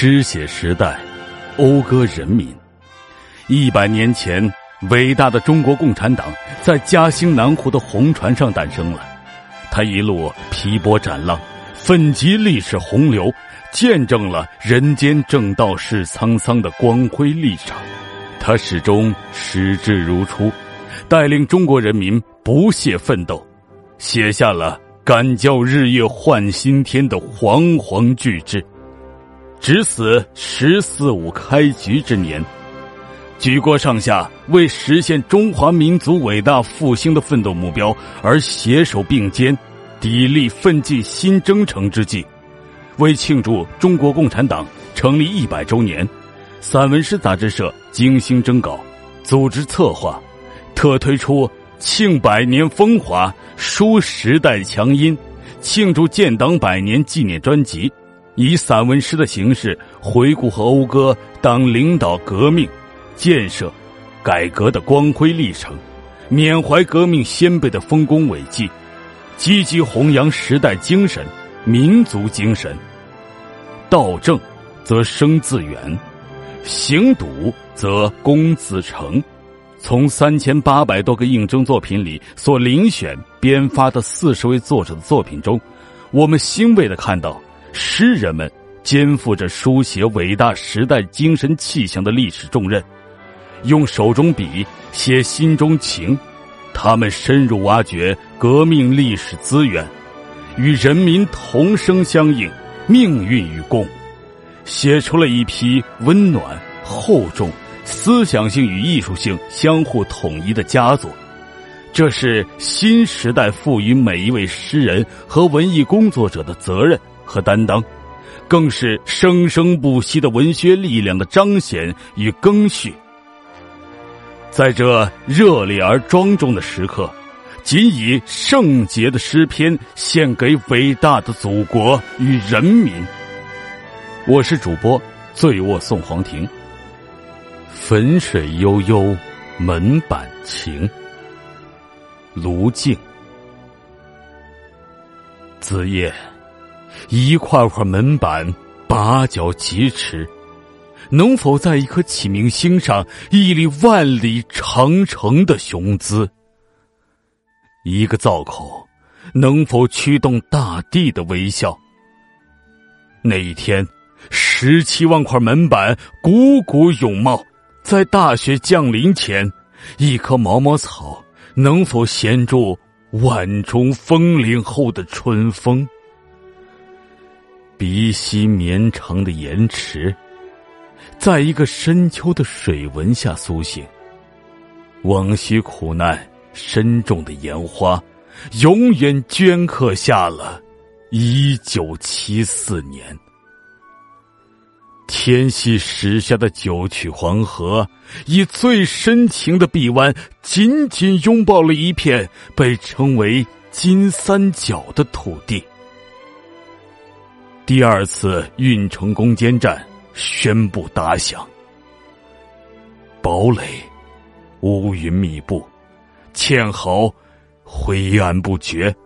诗写时代，讴歌人民。一百年前，伟大的中国共产党在嘉兴南湖的红船上诞生了。他一路劈波斩浪，奋击历史洪流，见证了人间正道是沧桑的光辉历程。他始终矢志如初，带领中国人民不懈奋斗，写下了“敢教日月换新天”的煌煌巨制。直死“十四五”开局之年，举国上下为实现中华民族伟大复兴的奋斗目标而携手并肩，砥砺奋进新征程之际，为庆祝中国共产党成立一百周年，散文诗杂志社精心征稿，组织策划，特推出“庆百年风华，书时代强音”庆祝建党百年纪念专辑。以散文诗的形式回顾和讴歌党领导革命、建设、改革的光辉历程，缅怀革命先辈的丰功伟绩，积极弘扬时代精神、民族精神。道正，则生自远；行笃，则功自成。从三千八百多个应征作品里所遴选编发的四十位作者的作品中，我们欣慰的看到。诗人们肩负着书写伟大时代精神气象的历史重任，用手中笔写心中情。他们深入挖掘革命历史资源，与人民同声相应，命运与共，写出了一批温暖、厚重、思想性与艺术性相互统一的佳作。这是新时代赋予每一位诗人和文艺工作者的责任。和担当，更是生生不息的文学力量的彰显与更续。在这热烈而庄重的时刻，仅以圣洁的诗篇献给伟大的祖国与人民。我是主播醉卧宋黄庭。汾水悠悠，门板情。卢静，子夜。一块块门板，八脚疾驰，能否在一颗启明星上屹立万里长城的雄姿？一个造口，能否驱动大地的微笑？那一天，十七万块门板汩汩涌冒，在大雪降临前，一棵毛毛草能否衔住万重风铃后的春风？鼻息绵长的盐池，在一个深秋的水纹下苏醒。往昔苦难深重的烟花，永远镌刻下了一九七四年。天系时下的九曲黄河，以最深情的臂弯，紧紧拥抱了一片被称为金三角的土地。第二次运城攻坚战宣布打响，堡垒乌云密布，堑壕灰暗不绝，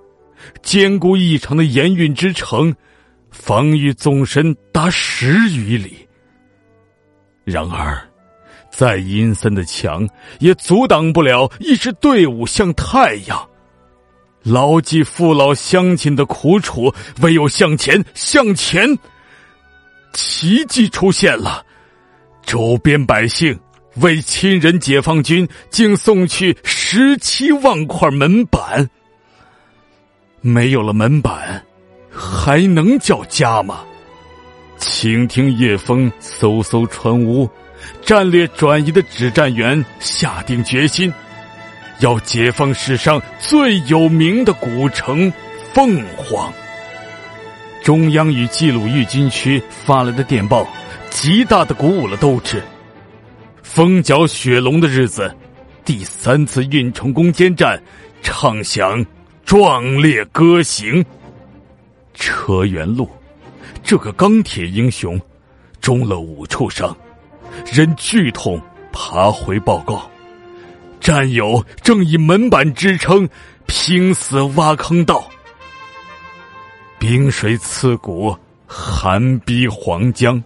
坚固异常的盐运之城，防御纵深达十余里。然而，再阴森的墙也阻挡不了一支队伍像太阳。牢记父老乡亲的苦楚，唯有向前，向前。奇迹出现了，周边百姓为亲人解放军竟送去十七万块门板。没有了门板，还能叫家吗？倾听夜风嗖嗖穿屋，战略转移的指战员下定决心。要解放史上最有名的古城凤凰。中央与冀鲁豫军区发来的电报，极大的鼓舞了斗志。风搅雪龙的日子，第三次运城攻坚战唱响壮烈歌行。车元禄，这个钢铁英雄，中了五处伤，忍剧痛爬回报告。战友正以门板支撑，拼死挖坑道。冰水刺骨，寒逼黄江，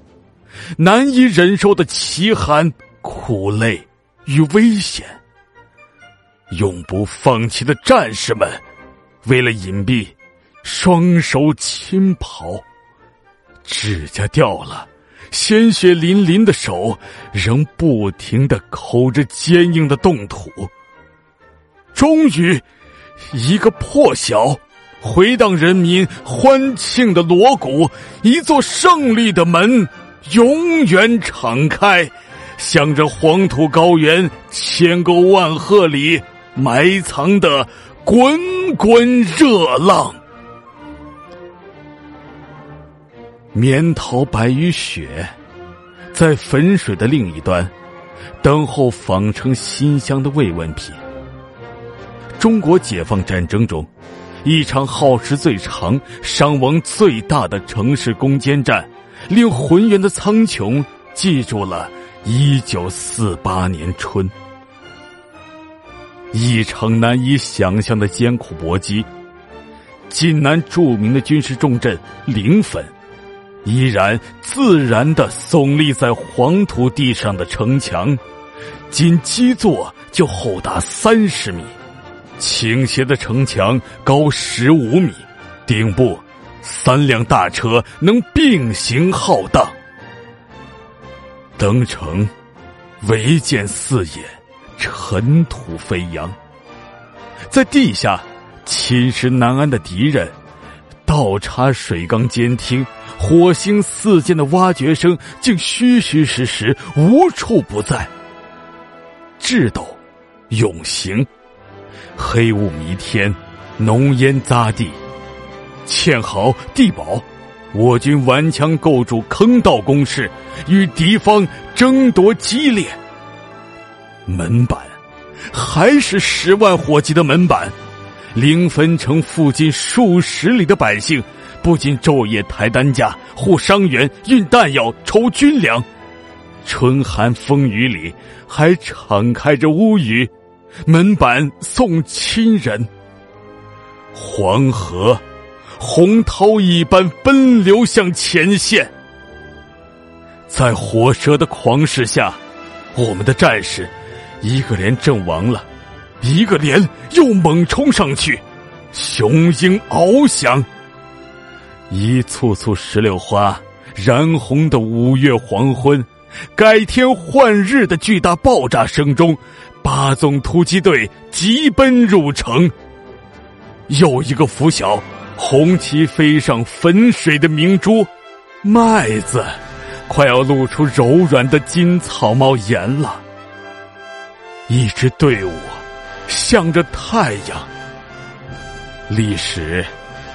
难以忍受的奇寒、苦累与危险。永不放弃的战士们，为了隐蔽，双手轻刨，指甲掉了，鲜血淋淋的手仍不停的抠着坚硬的冻土。终于，一个破晓，回荡人民欢庆的锣鼓，一座胜利的门永远敞开，向着黄土高原千沟万壑里。埋藏的滚滚热浪，棉桃白于雪，在汾水的另一端，等候纺成馨香的慰问品。中国解放战争中，一场耗时最长、伤亡最大的城市攻坚战，令浑圆的苍穹记住了一九四八年春。一场难以想象的艰苦搏击，晋南著名的军事重镇临汾，依然自然的耸立在黄土地上的城墙，仅基座就厚达三十米，倾斜的城墙高十五米，顶部三辆大车能并行浩荡，登城，唯见四野。尘土飞扬，在地下侵蚀南安的敌人，倒插水缸监听，火星四溅的挖掘声竟虚虚实实，无处不在。智斗，永行，黑雾弥天，浓烟匝地，堑壕地堡，我军顽强构筑坑道工事，与敌方争夺激烈。门板，还是十万火急的门板。临汾城附近数十里的百姓，不仅昼夜抬担架、护伤员、运弹药、筹军粮，春寒风雨里还敞开着屋宇，门板送亲人。黄河，洪涛一般奔流向前线，在火蛇的狂势下，我们的战士。一个连阵亡了，一个连又猛冲上去，雄鹰翱翔。一簇簇石榴花燃红的五月黄昏，改天换日的巨大爆炸声中，八纵突击队急奔入城。又一个拂晓，红旗飞上汾水的明珠，麦子快要露出柔软的金草帽檐了。一支队伍向着太阳。历史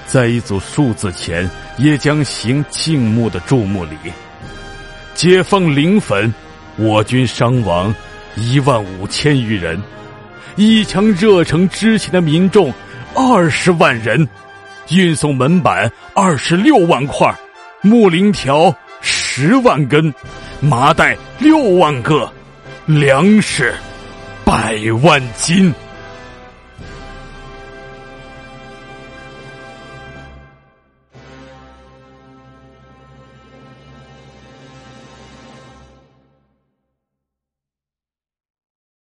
在一组数字前也将行静穆的注目礼。解放临汾，我军伤亡一万五千余人，一腔热诚之前的民众二十万人，运送门板二十六万块，木棂条十万根，麻袋六万个，粮食。百万金。